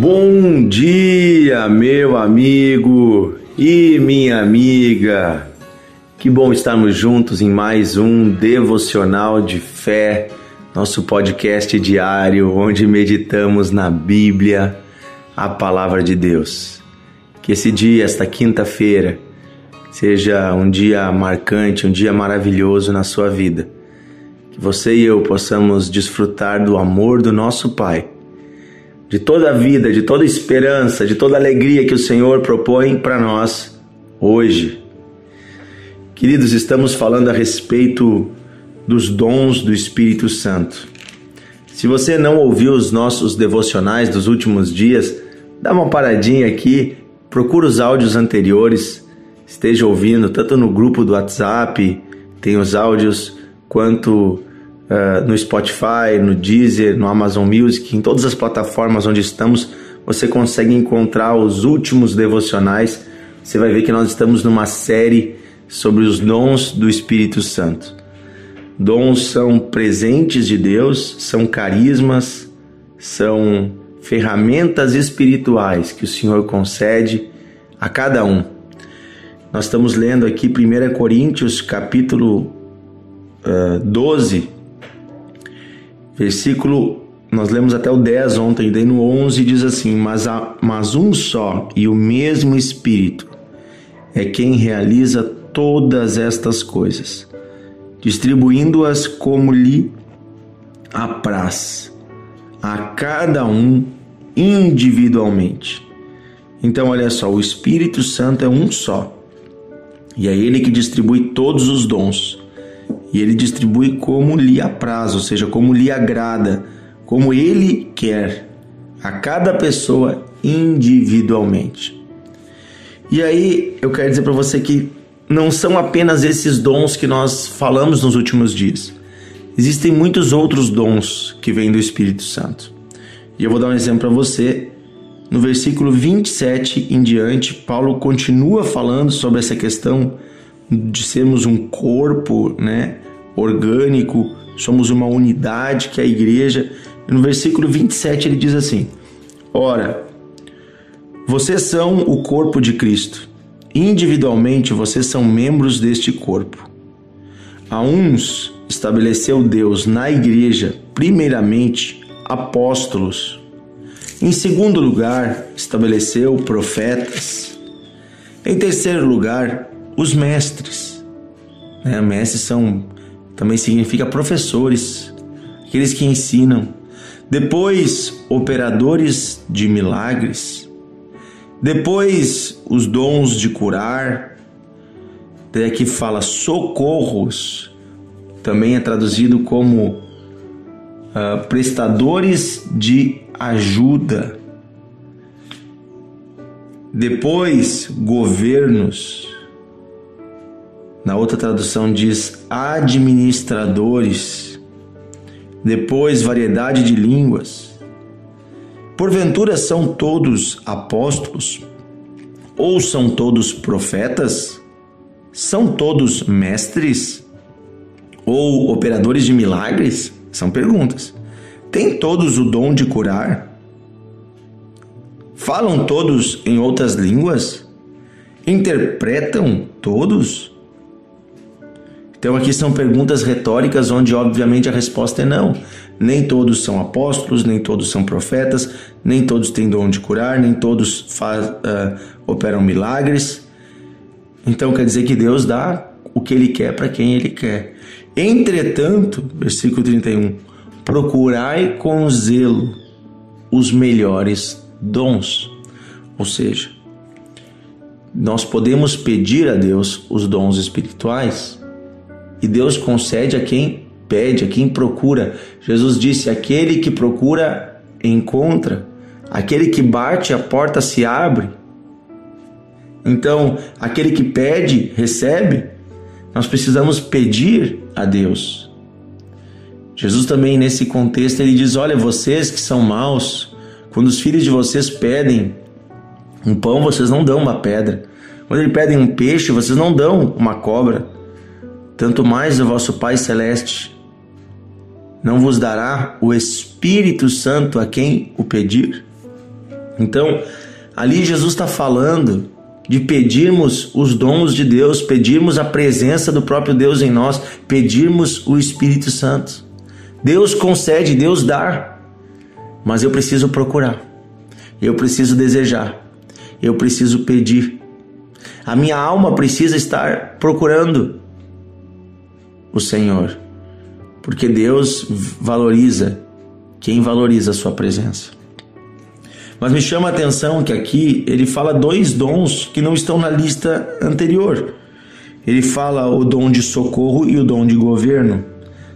Bom dia, meu amigo e minha amiga. Que bom estarmos juntos em mais um devocional de fé, nosso podcast diário onde meditamos na Bíblia, a palavra de Deus. Que esse dia, esta quinta-feira, seja um dia marcante, um dia maravilhoso na sua vida. Que você e eu possamos desfrutar do amor do nosso Pai de toda a vida, de toda a esperança, de toda a alegria que o Senhor propõe para nós hoje. Queridos, estamos falando a respeito dos dons do Espírito Santo. Se você não ouviu os nossos devocionais dos últimos dias, dá uma paradinha aqui, procura os áudios anteriores, esteja ouvindo tanto no grupo do WhatsApp, tem os áudios, quanto uh, no Spotify, no Deezer, no Amazon Music, em todas as plataformas onde estamos, você consegue encontrar os últimos devocionais. Você vai ver que nós estamos numa série sobre os dons do Espírito Santo. Dons são presentes de Deus, são carismas, são ferramentas espirituais que o Senhor concede a cada um. Nós estamos lendo aqui 1 Coríntios capítulo uh, 12, Versículo, nós lemos até o 10 ontem, daí no 11 diz assim: mas, há, mas um só e o mesmo Espírito é quem realiza todas estas coisas, distribuindo-as como lhe apraz, a cada um individualmente. Então, olha só, o Espírito Santo é um só, e é ele que distribui todos os dons e ele distribui como lhe apraz, ou seja, como lhe agrada, como ele quer, a cada pessoa individualmente. E aí eu quero dizer para você que não são apenas esses dons que nós falamos nos últimos dias. Existem muitos outros dons que vêm do Espírito Santo. E eu vou dar um exemplo para você. No versículo 27 em diante, Paulo continua falando sobre essa questão de sermos um corpo, né, orgânico, somos uma unidade que é a igreja. No versículo 27 ele diz assim: Ora, vocês são o corpo de Cristo. Individualmente vocês são membros deste corpo. A uns estabeleceu Deus na igreja, primeiramente, apóstolos. Em segundo lugar, estabeleceu profetas. Em terceiro lugar, os mestres. Né? Mestres são também significa professores, aqueles que ensinam. Depois, operadores de milagres. Depois, os dons de curar. Até aqui fala socorros, também é traduzido como uh, prestadores de ajuda. Depois, governos. Na outra tradução diz administradores. Depois, variedade de línguas. Porventura são todos apóstolos? Ou são todos profetas? São todos mestres? Ou operadores de milagres? São perguntas. Têm todos o dom de curar? Falam todos em outras línguas? Interpretam todos? Então aqui são perguntas retóricas onde obviamente a resposta é não. Nem todos são apóstolos, nem todos são profetas, nem todos têm dom de curar, nem todos faz, uh, operam milagres. Então quer dizer que Deus dá o que Ele quer para quem Ele quer. Entretanto, versículo 31, procurai com zelo os melhores dons. Ou seja, nós podemos pedir a Deus os dons espirituais, e Deus concede a quem pede, a quem procura. Jesus disse: aquele que procura, encontra. Aquele que bate, a porta se abre. Então, aquele que pede, recebe. Nós precisamos pedir a Deus. Jesus também nesse contexto ele diz: "Olha, vocês que são maus, quando os filhos de vocês pedem um pão, vocês não dão uma pedra. Quando eles pedem um peixe, vocês não dão uma cobra tanto mais o vosso Pai Celeste não vos dará o Espírito Santo a quem o pedir? Então, ali Jesus está falando de pedirmos os dons de Deus, pedirmos a presença do próprio Deus em nós, pedirmos o Espírito Santo. Deus concede, Deus dá, mas eu preciso procurar, eu preciso desejar, eu preciso pedir. A minha alma precisa estar procurando o Senhor, porque Deus valoriza quem valoriza a sua presença. Mas me chama a atenção que aqui ele fala dois dons que não estão na lista anterior. Ele fala o dom de socorro e o dom de governo,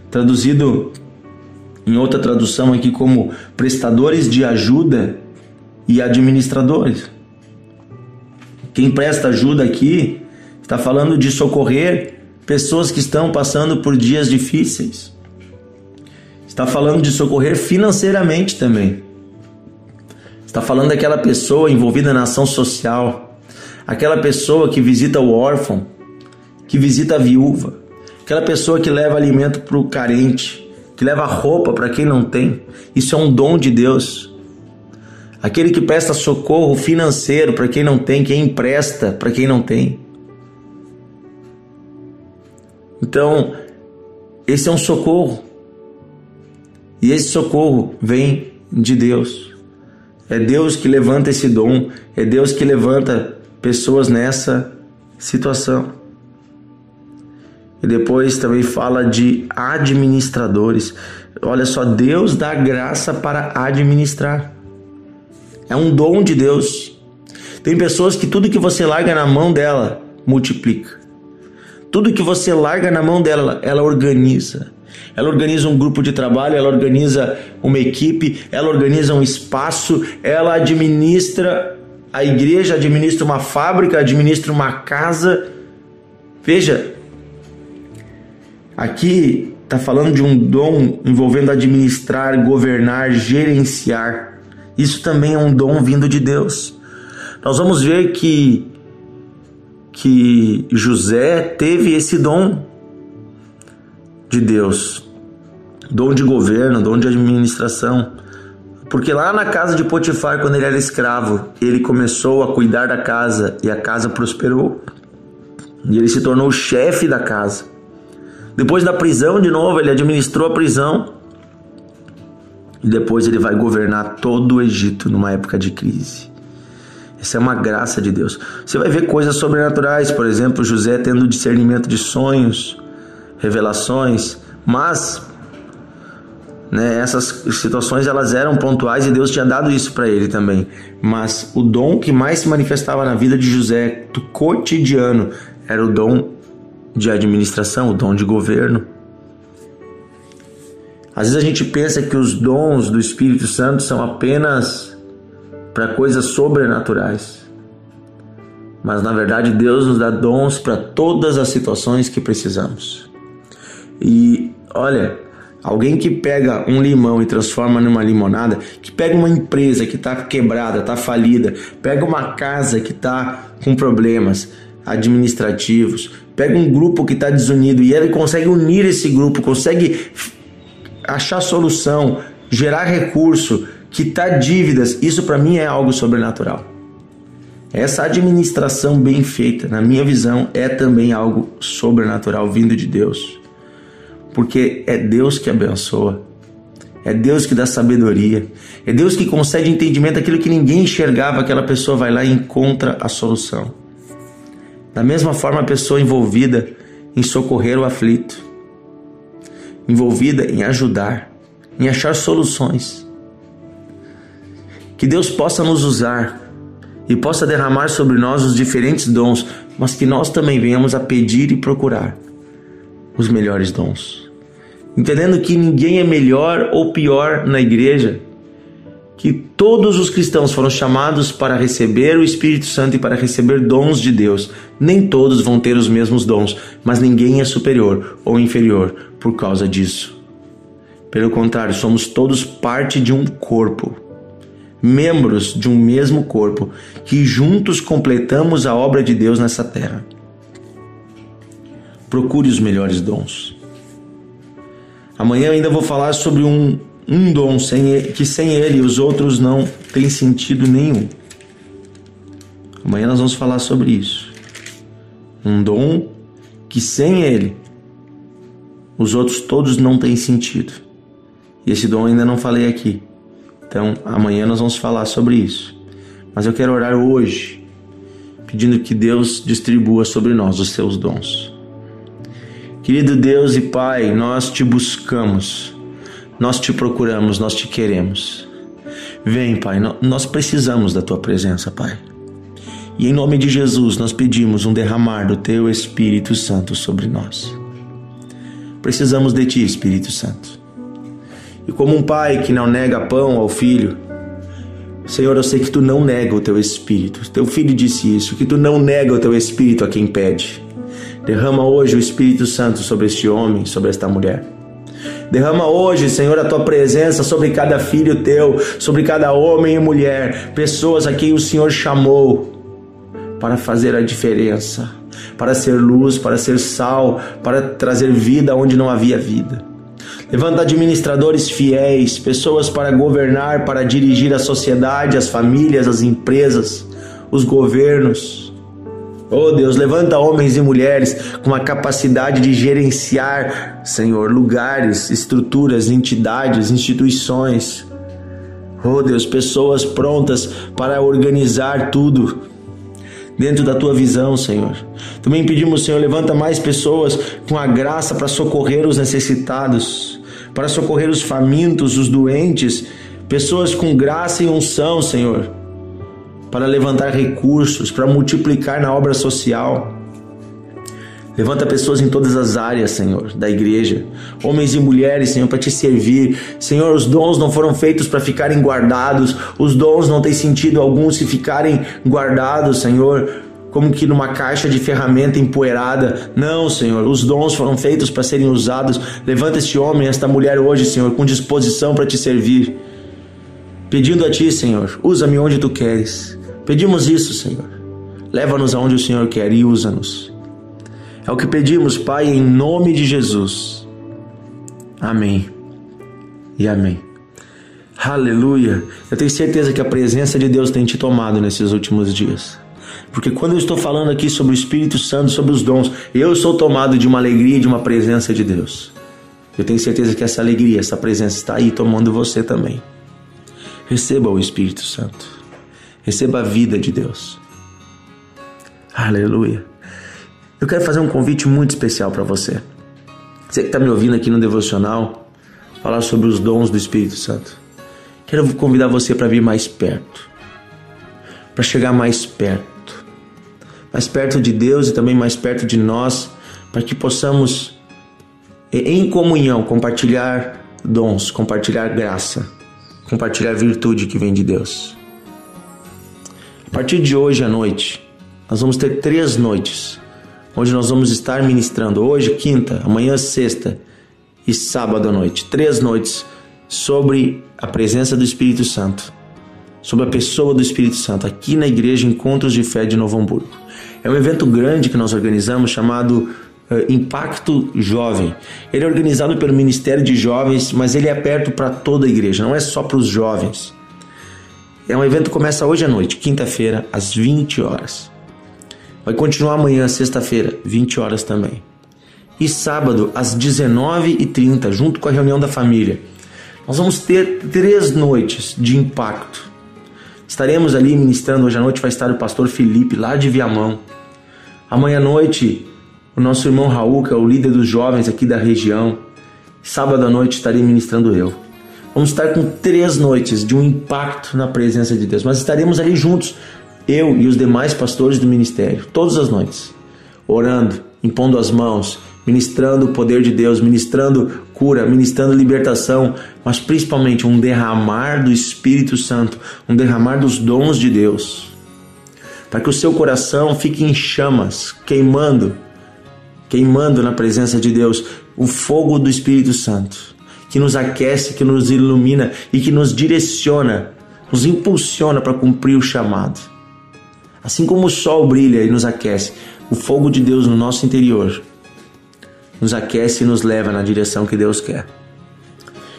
traduzido em outra tradução aqui como prestadores de ajuda e administradores. Quem presta ajuda aqui está falando de socorrer pessoas que estão passando por dias difíceis. Está falando de socorrer financeiramente também. Está falando daquela pessoa envolvida na ação social, aquela pessoa que visita o órfão, que visita a viúva, aquela pessoa que leva alimento para o carente, que leva roupa para quem não tem. Isso é um dom de Deus. Aquele que presta socorro financeiro para quem não tem, quem empresta para quem não tem. Então, esse é um socorro. E esse socorro vem de Deus. É Deus que levanta esse dom, é Deus que levanta pessoas nessa situação. E depois também fala de administradores. Olha só, Deus dá graça para administrar. É um dom de Deus. Tem pessoas que tudo que você larga na mão dela multiplica. Tudo que você larga na mão dela, ela organiza. Ela organiza um grupo de trabalho, ela organiza uma equipe, ela organiza um espaço, ela administra a igreja, administra uma fábrica, administra uma casa. Veja, aqui está falando de um dom envolvendo administrar, governar, gerenciar. Isso também é um dom vindo de Deus. Nós vamos ver que que José teve esse dom de Deus, dom de governo, dom de administração. Porque lá na casa de Potifar, quando ele era escravo, ele começou a cuidar da casa e a casa prosperou. E ele se tornou chefe da casa. Depois da prisão, de novo, ele administrou a prisão. E depois ele vai governar todo o Egito numa época de crise. Essa é uma graça de Deus. Você vai ver coisas sobrenaturais, por exemplo, José tendo discernimento de sonhos, revelações, mas né, essas situações elas eram pontuais e Deus tinha dado isso para ele também. Mas o dom que mais se manifestava na vida de José do cotidiano era o dom de administração, o dom de governo. Às vezes a gente pensa que os dons do Espírito Santo são apenas para coisas sobrenaturais. Mas na verdade Deus nos dá dons para todas as situações que precisamos. E olha, alguém que pega um limão e transforma numa limonada, que pega uma empresa que está quebrada, está falida, pega uma casa que está com problemas administrativos, pega um grupo que está desunido e ele consegue unir esse grupo, consegue achar solução, gerar recurso, quitar dívidas, isso para mim é algo sobrenatural. Essa administração bem feita, na minha visão, é também algo sobrenatural vindo de Deus porque é Deus que abençoa, é Deus que dá sabedoria, é Deus que concede entendimento daquilo que ninguém enxergava, aquela pessoa vai lá e encontra a solução. Da mesma forma, a pessoa envolvida em socorrer o aflito, envolvida em ajudar, em achar soluções. Que Deus possa nos usar e possa derramar sobre nós os diferentes dons, mas que nós também venhamos a pedir e procurar os melhores dons entendendo que ninguém é melhor ou pior na igreja, que todos os cristãos foram chamados para receber o Espírito Santo e para receber dons de Deus. Nem todos vão ter os mesmos dons, mas ninguém é superior ou inferior por causa disso. Pelo contrário, somos todos parte de um corpo, membros de um mesmo corpo, que juntos completamos a obra de Deus nessa terra. Procure os melhores dons. Amanhã ainda vou falar sobre um, um dom sem que sem ele os outros não têm sentido nenhum. Amanhã nós vamos falar sobre isso. Um dom que sem ele os outros todos não têm sentido. E esse dom ainda não falei aqui. Então amanhã nós vamos falar sobre isso. Mas eu quero orar hoje, pedindo que Deus distribua sobre nós os seus dons. Querido Deus e Pai, nós te buscamos, nós te procuramos, nós te queremos. Vem, Pai, nós precisamos da tua presença, Pai. E em nome de Jesus, nós pedimos um derramar do teu Espírito Santo sobre nós. Precisamos de ti, Espírito Santo. E como um pai que não nega pão ao filho, Senhor, eu sei que tu não nega o teu espírito. Teu filho disse isso, que tu não nega o teu espírito a quem pede. Derrama hoje o Espírito Santo sobre este homem, sobre esta mulher. Derrama hoje, Senhor, a tua presença sobre cada filho teu, sobre cada homem e mulher, pessoas a quem o Senhor chamou para fazer a diferença, para ser luz, para ser sal, para trazer vida onde não havia vida. Levanta administradores fiéis, pessoas para governar, para dirigir a sociedade, as famílias, as empresas, os governos. Oh Deus, levanta homens e mulheres com a capacidade de gerenciar, Senhor, lugares, estruturas, entidades, instituições. Oh Deus, pessoas prontas para organizar tudo dentro da tua visão, Senhor. Também pedimos, Senhor, levanta mais pessoas com a graça para socorrer os necessitados, para socorrer os famintos, os doentes, pessoas com graça e unção, Senhor, para levantar recursos, para multiplicar na obra social. Levanta pessoas em todas as áreas, Senhor, da igreja, homens e mulheres, Senhor, para te servir. Senhor, os dons não foram feitos para ficarem guardados, os dons não têm sentido algum se ficarem guardados, Senhor, como que numa caixa de ferramenta empoeirada. Não, Senhor, os dons foram feitos para serem usados. Levanta este homem, esta mulher hoje, Senhor, com disposição para te servir. Pedindo a ti, Senhor, usa-me onde tu queres. Pedimos isso, Senhor. Leva-nos aonde o Senhor quer e usa-nos. É o que pedimos, Pai, em nome de Jesus. Amém e amém. Aleluia. Eu tenho certeza que a presença de Deus tem te tomado nesses últimos dias. Porque quando eu estou falando aqui sobre o Espírito Santo, sobre os dons, eu sou tomado de uma alegria, de uma presença de Deus. Eu tenho certeza que essa alegria, essa presença está aí tomando você também. Receba o Espírito Santo. Receba a vida de Deus. Aleluia. Eu quero fazer um convite muito especial para você. Você que está me ouvindo aqui no devocional, falar sobre os dons do Espírito Santo. Quero convidar você para vir mais perto, para chegar mais perto, mais perto de Deus e também mais perto de nós, para que possamos, em comunhão, compartilhar dons, compartilhar graça, compartilhar virtude que vem de Deus. A partir de hoje à noite, nós vamos ter três noites onde nós vamos estar ministrando hoje, quinta, amanhã, sexta e sábado à noite. Três noites sobre a presença do Espírito Santo, sobre a pessoa do Espírito Santo, aqui na Igreja Encontros de Fé de Novo Hamburgo. É um evento grande que nós organizamos chamado uh, Impacto Jovem. Ele é organizado pelo Ministério de Jovens, mas ele é aberto para toda a igreja, não é só para os jovens. É um evento que começa hoje à noite, quinta-feira, às 20 horas. Vai continuar amanhã, sexta-feira, 20 horas também. E sábado, às 19h30, junto com a reunião da família. Nós vamos ter três noites de impacto. Estaremos ali ministrando hoje à noite, vai estar o pastor Felipe, lá de Viamão. Amanhã à noite, o nosso irmão Raul, que é o líder dos jovens aqui da região. Sábado à noite estarei ministrando eu. Vamos estar com três noites de um impacto na presença de Deus. Mas estaremos ali juntos, eu e os demais pastores do ministério, todas as noites, orando, impondo as mãos, ministrando o poder de Deus, ministrando cura, ministrando libertação, mas principalmente um derramar do Espírito Santo, um derramar dos dons de Deus, para que o seu coração fique em chamas, queimando, queimando na presença de Deus, o fogo do Espírito Santo, que nos aquece, que nos ilumina e que nos direciona, nos impulsiona para cumprir o chamado. Assim como o sol brilha e nos aquece, o fogo de Deus no nosso interior nos aquece e nos leva na direção que Deus quer.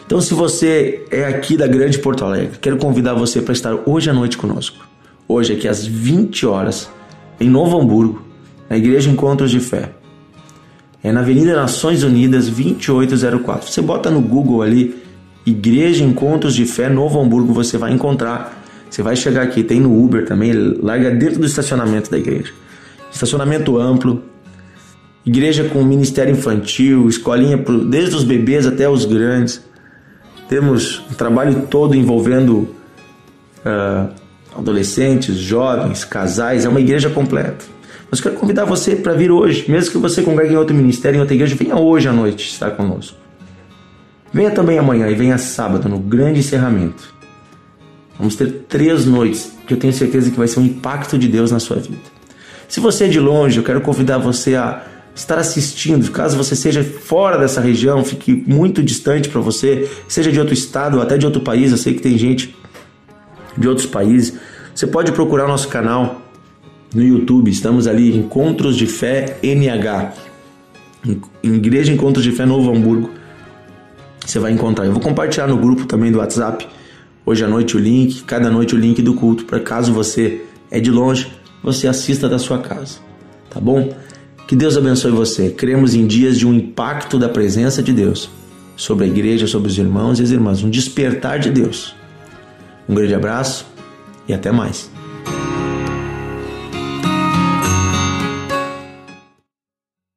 Então, se você é aqui da Grande Porto Alegre, quero convidar você para estar hoje à noite conosco. Hoje, aqui às 20 horas, em Novo Hamburgo, na Igreja Encontros de Fé. É na Avenida Nações Unidas, 2804. Você bota no Google ali, Igreja Encontros de Fé Novo Hamburgo, você vai encontrar. Você vai chegar aqui, tem no Uber também, larga dentro do estacionamento da igreja. Estacionamento amplo, igreja com ministério infantil, escolinha desde os bebês até os grandes. Temos um trabalho todo envolvendo uh, adolescentes, jovens, casais, é uma igreja completa. Mas quero convidar você para vir hoje, mesmo que você congregue em outro ministério, em outra igreja, venha hoje à noite estar conosco. Venha também amanhã e venha sábado, no grande encerramento. Vamos ter três noites que eu tenho certeza que vai ser um impacto de Deus na sua vida. Se você é de longe, eu quero convidar você a estar assistindo. Caso você seja fora dessa região, fique muito distante para você, seja de outro estado ou até de outro país, eu sei que tem gente de outros países. Você pode procurar nosso canal no YouTube, estamos ali, Encontros de Fé NH, Igreja Encontros de Fé Novo Hamburgo. Você vai encontrar. Eu vou compartilhar no grupo também do WhatsApp hoje à noite o link, cada noite o link do culto, para caso você é de longe, você assista da sua casa. Tá bom? Que Deus abençoe você. Cremos em dias de um impacto da presença de Deus sobre a igreja, sobre os irmãos e as irmãs, um despertar de Deus. Um grande abraço e até mais.